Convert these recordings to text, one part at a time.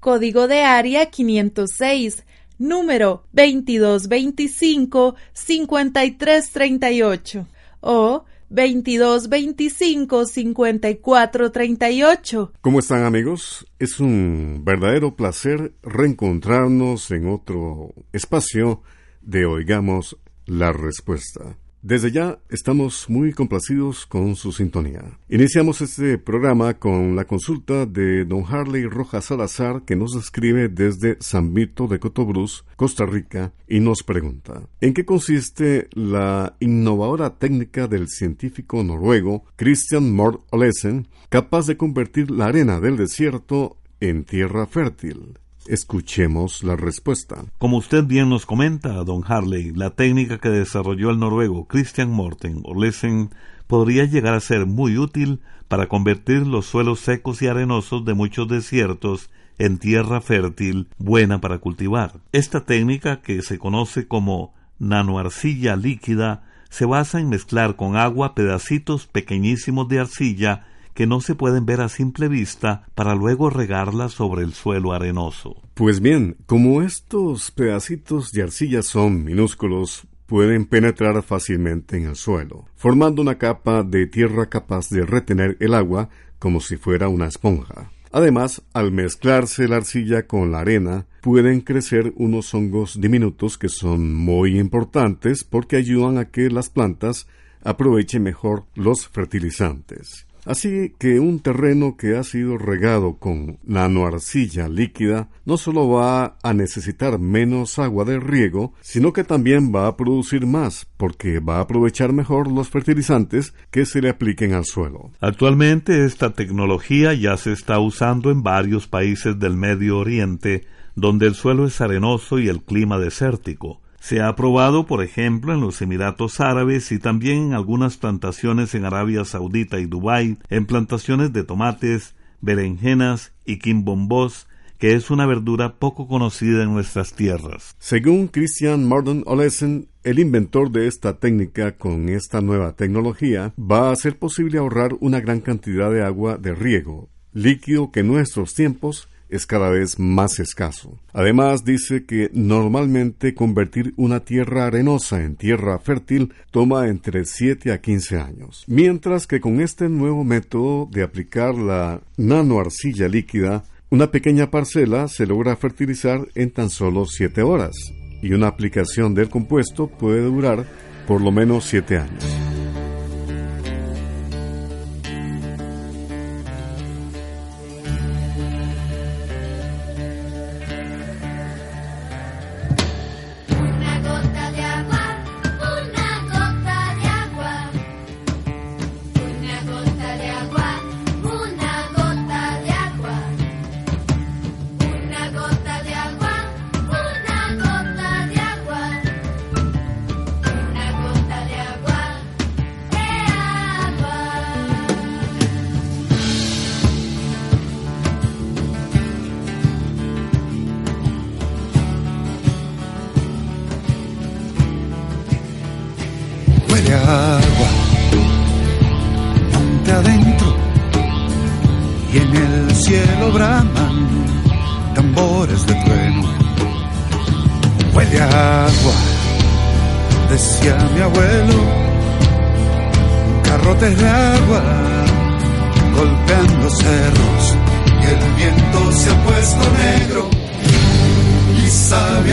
código de área 506, número 2225-5338 o 2225-5438. ¿Cómo están amigos? Es un verdadero placer reencontrarnos en otro espacio de Oigamos la Respuesta. Desde ya estamos muy complacidos con su sintonía. Iniciamos este programa con la consulta de don Harley Rojas Salazar que nos escribe desde San Vito de Cotobruz, Costa Rica, y nos pregunta ¿En qué consiste la innovadora técnica del científico noruego Christian Mort Olesen capaz de convertir la arena del desierto en tierra fértil? Escuchemos la respuesta. Como usted bien nos comenta, don Harley, la técnica que desarrolló el noruego Christian Morten Orlesen podría llegar a ser muy útil para convertir los suelos secos y arenosos de muchos desiertos en tierra fértil buena para cultivar. Esta técnica, que se conoce como nanoarcilla líquida, se basa en mezclar con agua pedacitos pequeñísimos de arcilla que no se pueden ver a simple vista para luego regarla sobre el suelo arenoso. Pues bien, como estos pedacitos de arcilla son minúsculos, pueden penetrar fácilmente en el suelo, formando una capa de tierra capaz de retener el agua como si fuera una esponja. Además, al mezclarse la arcilla con la arena, pueden crecer unos hongos diminutos que son muy importantes porque ayudan a que las plantas aprovechen mejor los fertilizantes. Así que un terreno que ha sido regado con nanoarcilla líquida no solo va a necesitar menos agua de riego, sino que también va a producir más, porque va a aprovechar mejor los fertilizantes que se le apliquen al suelo. Actualmente esta tecnología ya se está usando en varios países del Medio Oriente, donde el suelo es arenoso y el clima desértico. Se ha probado, por ejemplo, en los Emiratos Árabes y también en algunas plantaciones en Arabia Saudita y Dubái, en plantaciones de tomates, berenjenas y quimbombos, que es una verdura poco conocida en nuestras tierras. Según Christian Martin Olesen, el inventor de esta técnica con esta nueva tecnología va a hacer posible ahorrar una gran cantidad de agua de riego, líquido que en nuestros tiempos es cada vez más escaso. Además dice que normalmente convertir una tierra arenosa en tierra fértil toma entre 7 a 15 años, mientras que con este nuevo método de aplicar la nanoarcilla líquida, una pequeña parcela se logra fertilizar en tan solo 7 horas, y una aplicación del compuesto puede durar por lo menos 7 años.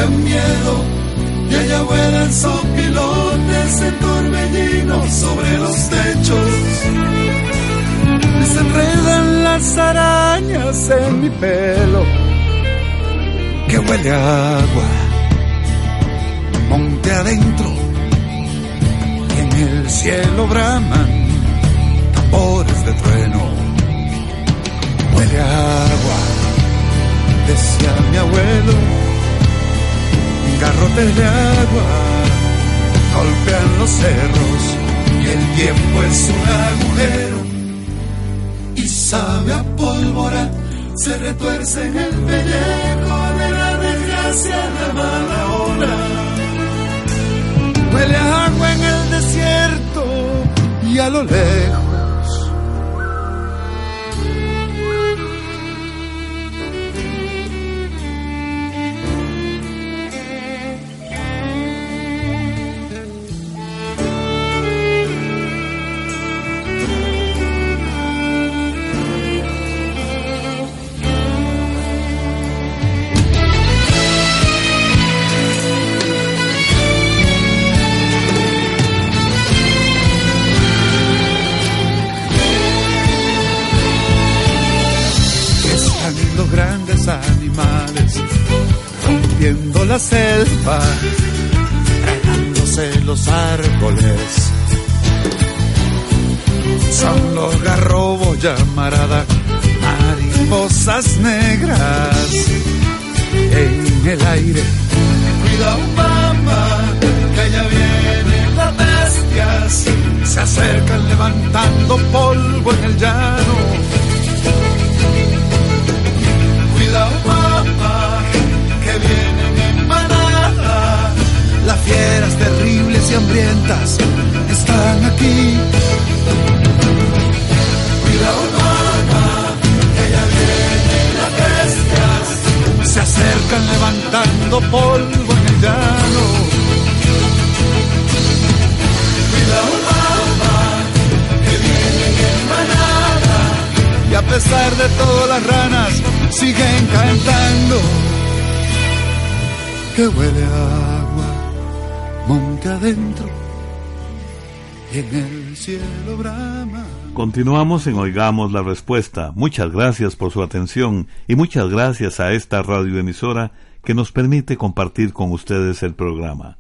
Tengan miedo y allá vuelan sopilotes en torbellinos sobre los techos. Se enredan las arañas en mi pelo que huele agua, monte adentro y en el cielo braman tambores de trueno. Huele agua, decía mi abuelo, garrotes de agua golpean los cerros y el tiempo es un agujero y sabe a pólvora, se retuerce en el pellejo de la desgracia, la mala hora. Huele a agua en el desierto y a lo lejos mariposas negras en el aire. Cuidado mamá, que ya vienen las bestias, se acercan levantando polvo en el llano. Cuidado mamá, que vienen las fieras terribles y hambrientas están aquí. Se acercan levantando polvo en el llano. Mamá, que vienen en manada. Y a pesar de todas las ranas, siguen cantando. Que huele a monte adentro y en el cielo brama. Continuamos en Oigamos la Respuesta. Muchas gracias por su atención y muchas gracias a esta radioemisora que nos permite compartir con ustedes el programa.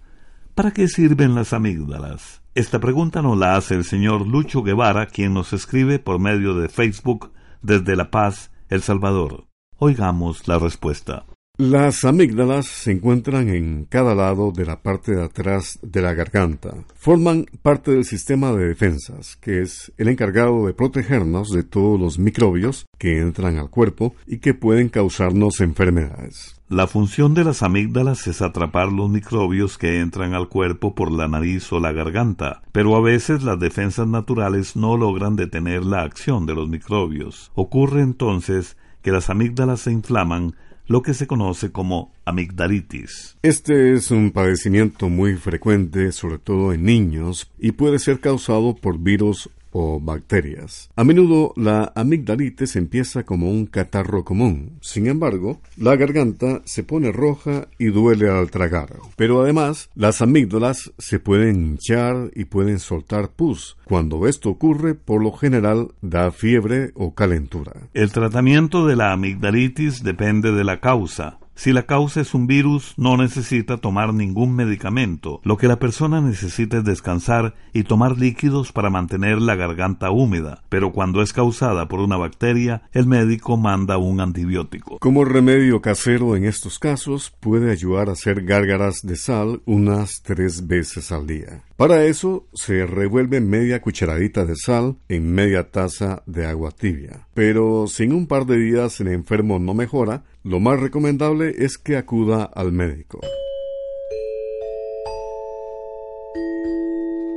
¿Para qué sirven las amígdalas? Esta pregunta nos la hace el señor Lucho Guevara, quien nos escribe por medio de Facebook desde La Paz, El Salvador. Oigamos la respuesta. Las amígdalas se encuentran en cada lado de la parte de atrás de la garganta. Forman parte del sistema de defensas, que es el encargado de protegernos de todos los microbios que entran al cuerpo y que pueden causarnos enfermedades. La función de las amígdalas es atrapar los microbios que entran al cuerpo por la nariz o la garganta, pero a veces las defensas naturales no logran detener la acción de los microbios. Ocurre entonces que las amígdalas se inflaman lo que se conoce como amigdalitis. Este es un padecimiento muy frecuente, sobre todo en niños, y puede ser causado por virus o bacterias. A menudo la amigdalitis empieza como un catarro común. Sin embargo, la garganta se pone roja y duele al tragar. Pero además, las amígdalas se pueden hinchar y pueden soltar pus. Cuando esto ocurre, por lo general da fiebre o calentura. El tratamiento de la amigdalitis depende de la causa. Si la causa es un virus, no necesita tomar ningún medicamento. Lo que la persona necesita es descansar y tomar líquidos para mantener la garganta húmeda. Pero cuando es causada por una bacteria, el médico manda un antibiótico. Como remedio casero en estos casos, puede ayudar a hacer gárgaras de sal unas tres veces al día. Para eso se revuelve media cucharadita de sal en media taza de agua tibia. Pero si en un par de días el enfermo no mejora, lo más recomendable es que acuda al médico.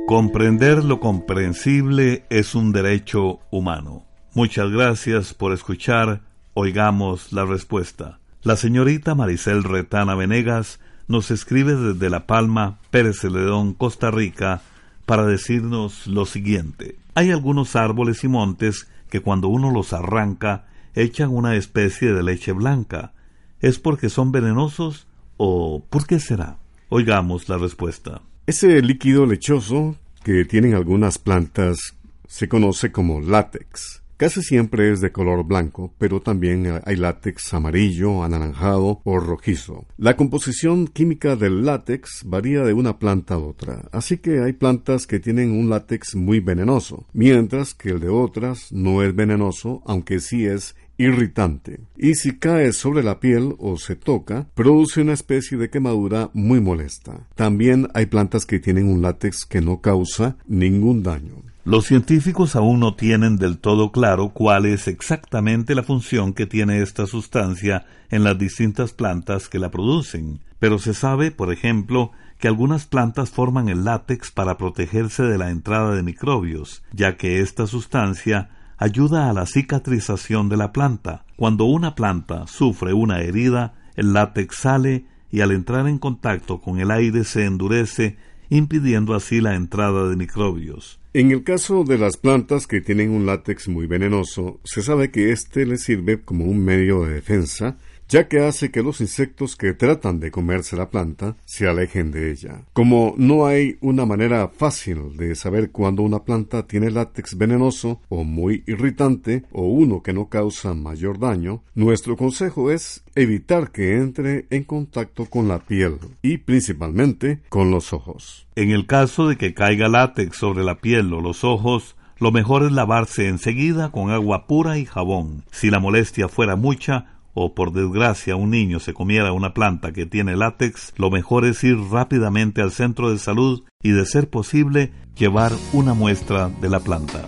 Comprender lo comprensible es un derecho humano. Muchas gracias por escuchar. Oigamos la respuesta. La señorita Maricel Retana Venegas nos escribe desde La Palma, Pérez Celedón, Costa Rica, para decirnos lo siguiente. Hay algunos árboles y montes que cuando uno los arranca echan una especie de leche blanca. ¿Es porque son venenosos ¿O por qué será? Oigamos la respuesta. Ese líquido lechoso que tienen algunas plantas se conoce como látex. Casi siempre es de color blanco, pero también hay látex amarillo, anaranjado o rojizo. La composición química del látex varía de una planta a otra, así que hay plantas que tienen un látex muy venenoso, mientras que el de otras no es venenoso, aunque sí es irritante. Y si cae sobre la piel o se toca, produce una especie de quemadura muy molesta. También hay plantas que tienen un látex que no causa ningún daño. Los científicos aún no tienen del todo claro cuál es exactamente la función que tiene esta sustancia en las distintas plantas que la producen, pero se sabe, por ejemplo, que algunas plantas forman el látex para protegerse de la entrada de microbios, ya que esta sustancia ayuda a la cicatrización de la planta. Cuando una planta sufre una herida, el látex sale y al entrar en contacto con el aire se endurece, impidiendo así la entrada de microbios. En el caso de las plantas que tienen un látex muy venenoso, se sabe que éste les sirve como un medio de defensa ya que hace que los insectos que tratan de comerse la planta se alejen de ella. Como no hay una manera fácil de saber cuándo una planta tiene látex venenoso o muy irritante o uno que no causa mayor daño, nuestro consejo es evitar que entre en contacto con la piel y principalmente con los ojos. En el caso de que caiga látex sobre la piel o los ojos, lo mejor es lavarse enseguida con agua pura y jabón. Si la molestia fuera mucha, o por desgracia un niño se comiera una planta que tiene látex, lo mejor es ir rápidamente al centro de salud y de ser posible llevar una muestra de la planta.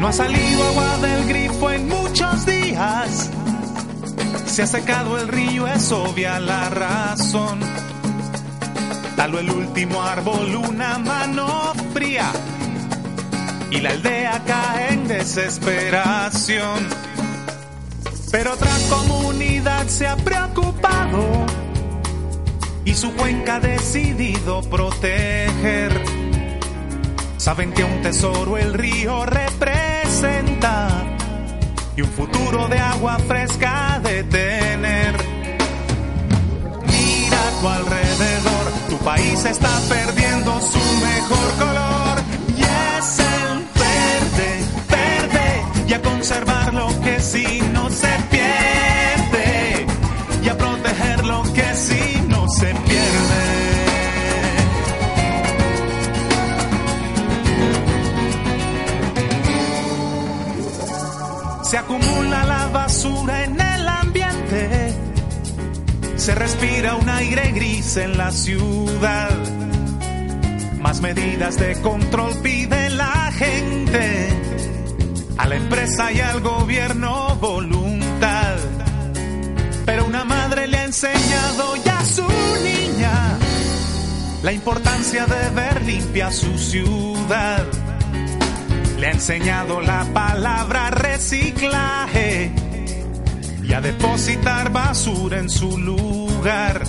No ha salido agua del grifo en muchos días. Se ha secado el río, es obvia la razón. Taló el último árbol una mano fría y la aldea cae en desesperación. Pero otra comunidad se ha preocupado y su cuenca ha decidido proteger. Saben que un tesoro el río representa y un futuro de agua fresca de tener. Mira a tu alrededor, tu país está perdiendo su mejor color conservar lo que si no se pierde y a proteger lo que si no se pierde. Se acumula la basura en el ambiente, se respira un aire gris en la ciudad. Más medidas de control pide la gente a la empresa y al gobierno voluntad. Pero una madre le ha enseñado ya a su niña la importancia de ver limpia su ciudad. Le ha enseñado la palabra reciclaje y a depositar basura en su lugar.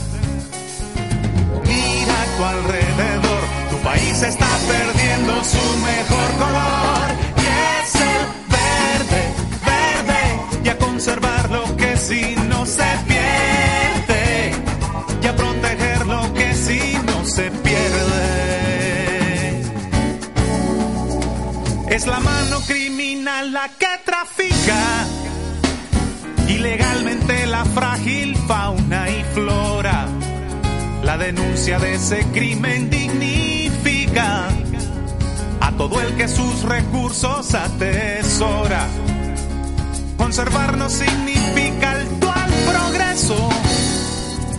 Mira a tu alrededor, tu país está perdiendo su mejor color si no se pierde y a proteger lo que si no se pierde. Es la mano criminal la que trafica ilegalmente la frágil fauna y flora. La denuncia de ese crimen dignifica a todo el que sus recursos atesora Conservar no significa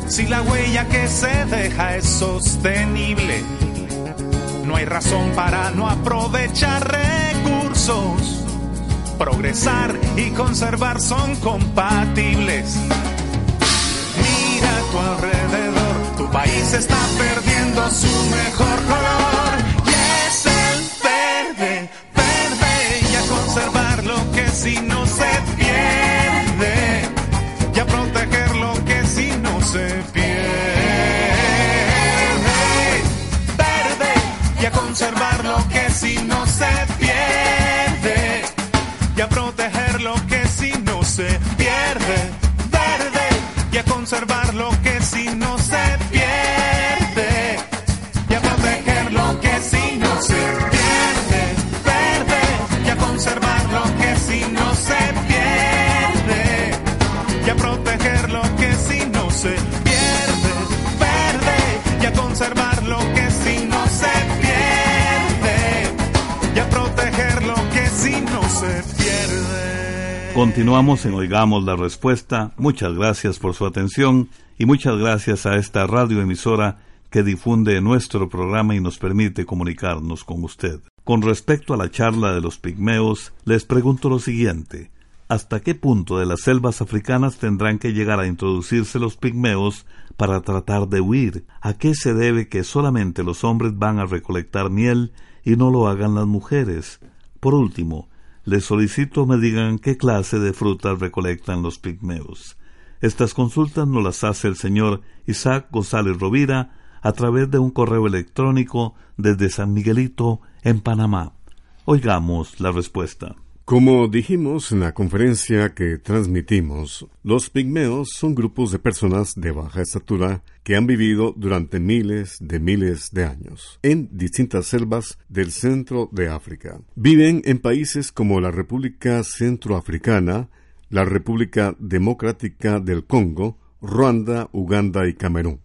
Si la huella que se deja es sostenible, no hay razón para no aprovechar recursos. Progresar y conservar son compatibles. Mira a tu alrededor, tu país está perdiendo su mejor color. se pierde. Verde y a conservar lo que si no se pierde. Y a proteger lo que si no se pierde. Verde y a conservar lo que si no se pierde Continuamos en Oigamos la Respuesta. Muchas gracias por su atención y muchas gracias a esta radioemisora que difunde nuestro programa y nos permite comunicarnos con usted. Con respecto a la charla de los pigmeos, les pregunto lo siguiente. ¿Hasta qué punto de las selvas africanas tendrán que llegar a introducirse los pigmeos para tratar de huir? ¿A qué se debe que solamente los hombres van a recolectar miel y no lo hagan las mujeres? Por último, les solicito me digan qué clase de frutas recolectan los pigmeos. Estas consultas nos las hace el señor Isaac González Rovira a través de un correo electrónico desde San Miguelito, en Panamá. Oigamos la respuesta. Como dijimos en la conferencia que transmitimos, los pigmeos son grupos de personas de baja estatura que han vivido durante miles de miles de años en distintas selvas del centro de África. Viven en países como la República Centroafricana, la República Democrática del Congo, Ruanda, Uganda y Camerún.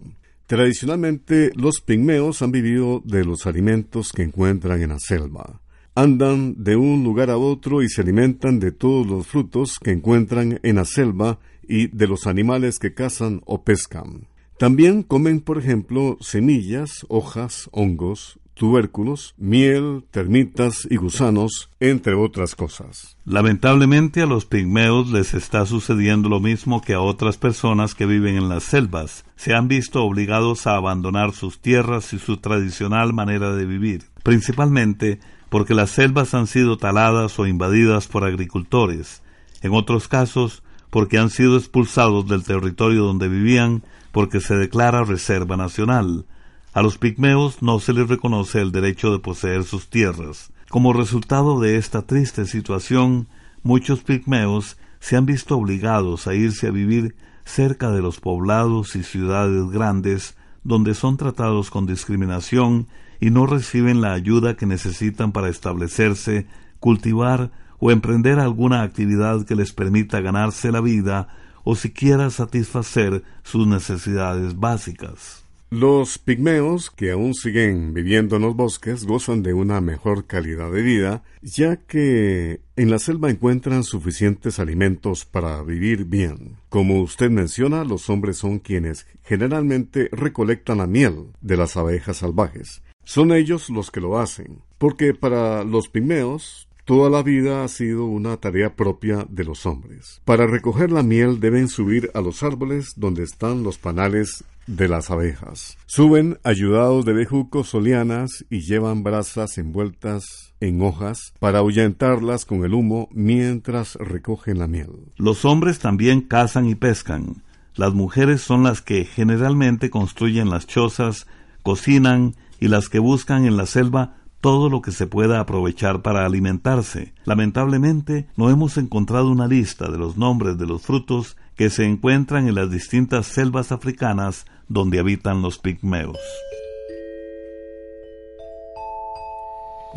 Tradicionalmente, los pigmeos han vivido de los alimentos que encuentran en la selva. Andan de un lugar a otro y se alimentan de todos los frutos que encuentran en la selva y de los animales que cazan o pescan. También comen, por ejemplo, semillas, hojas, hongos, tubérculos, miel, termitas y gusanos, entre otras cosas. Lamentablemente a los pigmeos les está sucediendo lo mismo que a otras personas que viven en las selvas. Se han visto obligados a abandonar sus tierras y su tradicional manera de vivir, principalmente porque las selvas han sido taladas o invadidas por agricultores, en otros casos porque han sido expulsados del territorio donde vivían porque se declara reserva nacional. A los pigmeos no se les reconoce el derecho de poseer sus tierras. Como resultado de esta triste situación, muchos pigmeos se han visto obligados a irse a vivir cerca de los poblados y ciudades grandes donde son tratados con discriminación y no reciben la ayuda que necesitan para establecerse, cultivar o emprender alguna actividad que les permita ganarse la vida o siquiera satisfacer sus necesidades básicas. Los pigmeos, que aún siguen viviendo en los bosques, gozan de una mejor calidad de vida, ya que en la selva encuentran suficientes alimentos para vivir bien. Como usted menciona, los hombres son quienes generalmente recolectan la miel de las abejas salvajes. Son ellos los que lo hacen, porque para los pigmeos Toda la vida ha sido una tarea propia de los hombres. Para recoger la miel deben subir a los árboles donde están los panales de las abejas. Suben ayudados de bejucos o lianas y llevan brasas envueltas en hojas para ahuyentarlas con el humo mientras recogen la miel. Los hombres también cazan y pescan. Las mujeres son las que generalmente construyen las chozas, cocinan y las que buscan en la selva todo lo que se pueda aprovechar para alimentarse. Lamentablemente, no hemos encontrado una lista de los nombres de los frutos que se encuentran en las distintas selvas africanas donde habitan los pigmeos.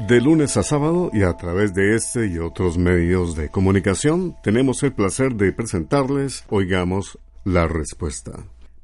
De lunes a sábado y a través de este y otros medios de comunicación tenemos el placer de presentarles Oigamos la Respuesta.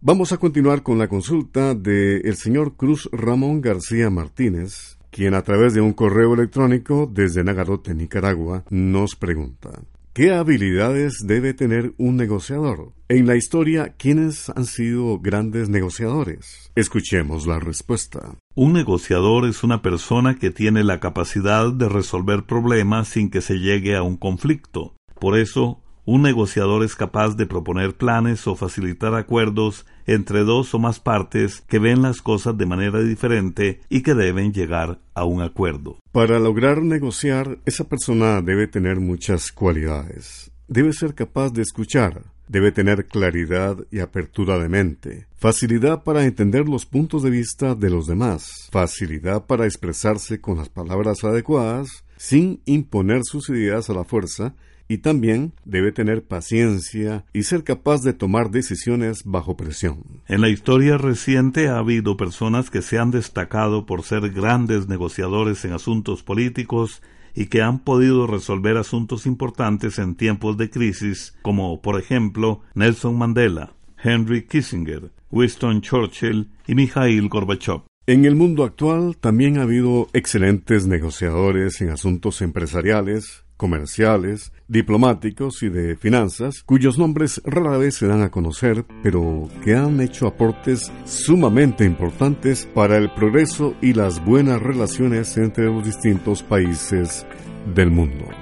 Vamos a continuar con la consulta del el señor Cruz Ramón García Martínez, quien a través de un correo electrónico desde Nagarote, Nicaragua, nos pregunta. ¿Qué habilidades debe tener un negociador? En la historia, ¿quiénes han sido grandes negociadores? Escuchemos la respuesta. Un negociador es una persona que tiene la capacidad de resolver problemas sin que se llegue a un conflicto. Por eso, un negociador es capaz de proponer planes o facilitar acuerdos entre dos o más partes que ven las cosas de manera diferente y que deben llegar a un acuerdo. Para lograr negociar, esa persona debe tener muchas cualidades. Debe ser capaz de escuchar, debe tener claridad y apertura de mente, facilidad para entender los puntos de vista de los demás, facilidad para expresarse con las palabras adecuadas, sin imponer sus ideas a la fuerza, y también debe tener paciencia y ser capaz de tomar decisiones bajo presión. En la historia reciente ha habido personas que se han destacado por ser grandes negociadores en asuntos políticos y que han podido resolver asuntos importantes en tiempos de crisis, como por ejemplo Nelson Mandela, Henry Kissinger, Winston Churchill y Mikhail Gorbachev. En el mundo actual también ha habido excelentes negociadores en asuntos empresariales, comerciales, diplomáticos y de finanzas, cuyos nombres rara vez se dan a conocer, pero que han hecho aportes sumamente importantes para el progreso y las buenas relaciones entre los distintos países del mundo.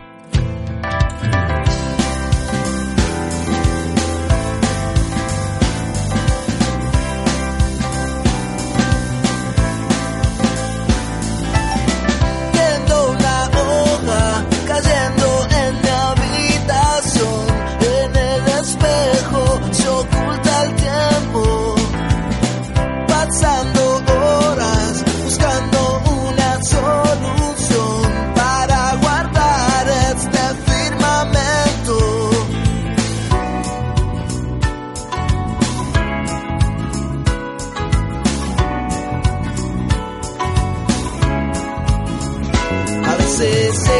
veces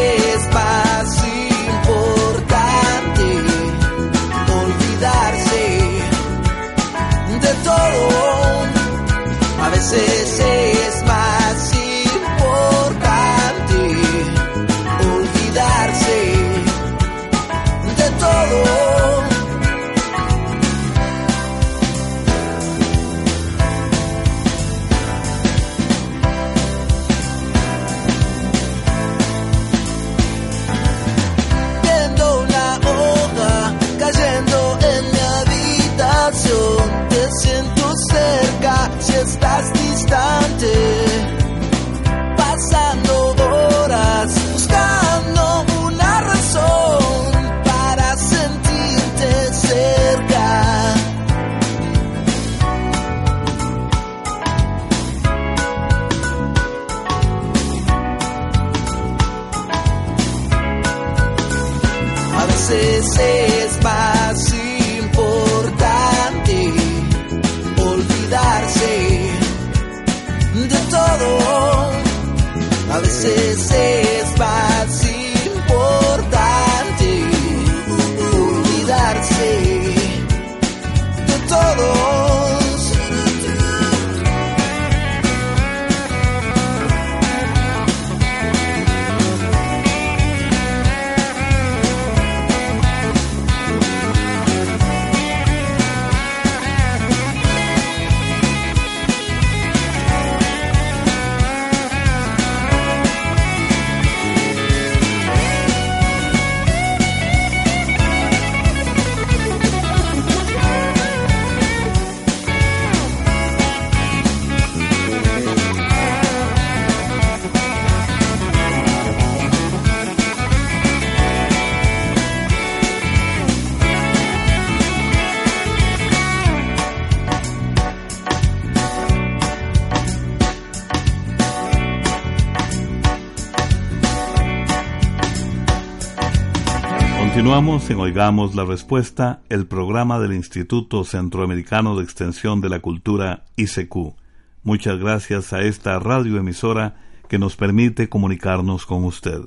Continuamos en Oigamos la Respuesta, el programa del Instituto Centroamericano de Extensión de la Cultura, ICQ. Muchas gracias a esta radioemisora que nos permite comunicarnos con usted.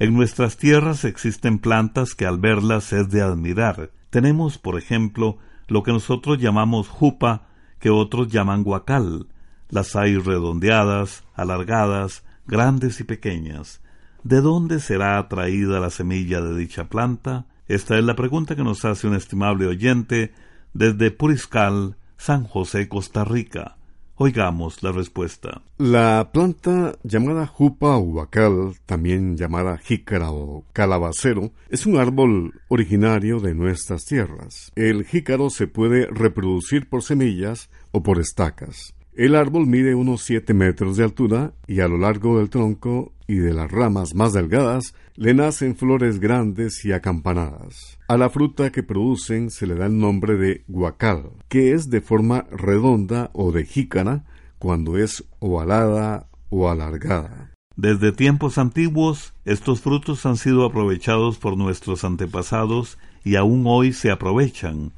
En nuestras tierras existen plantas que al verlas es de admirar. Tenemos, por ejemplo, lo que nosotros llamamos jupa, que otros llaman guacal. Las hay redondeadas, alargadas, grandes y pequeñas. ¿De dónde será atraída la semilla de dicha planta? Esta es la pregunta que nos hace un estimable oyente desde Puriscal, San José, Costa Rica. Oigamos la respuesta. La planta llamada jupa huacal, también llamada jícara o calabacero, es un árbol originario de nuestras tierras. El jícaro se puede reproducir por semillas o por estacas. El árbol mide unos 7 metros de altura y a lo largo del tronco y de las ramas más delgadas le nacen flores grandes y acampanadas. A la fruta que producen se le da el nombre de guacal, que es de forma redonda o de jícara cuando es ovalada o alargada. Desde tiempos antiguos, estos frutos han sido aprovechados por nuestros antepasados y aún hoy se aprovechan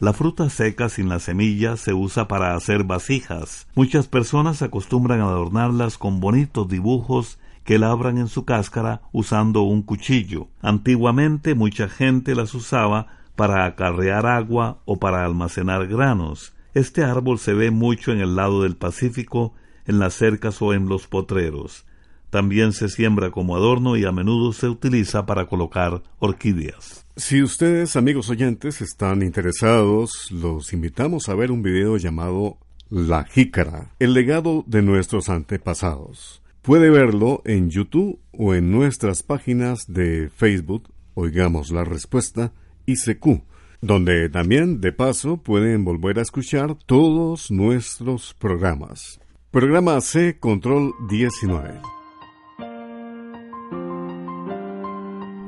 la fruta seca sin la semilla se usa para hacer vasijas. Muchas personas acostumbran adornarlas con bonitos dibujos que labran en su cáscara usando un cuchillo. Antiguamente mucha gente las usaba para acarrear agua o para almacenar granos. Este árbol se ve mucho en el lado del Pacífico, en las cercas o en los potreros. También se siembra como adorno y a menudo se utiliza para colocar orquídeas. Si ustedes, amigos oyentes, están interesados, los invitamos a ver un video llamado La Jícara, el legado de nuestros antepasados. Puede verlo en YouTube o en nuestras páginas de Facebook, Oigamos la Respuesta, ICQ, donde también, de paso, pueden volver a escuchar todos nuestros programas. Programa C Control 19.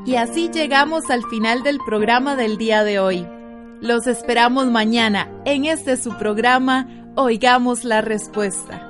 Y así llegamos al final del programa del día de hoy. Los esperamos mañana en este su programa Oigamos la Respuesta.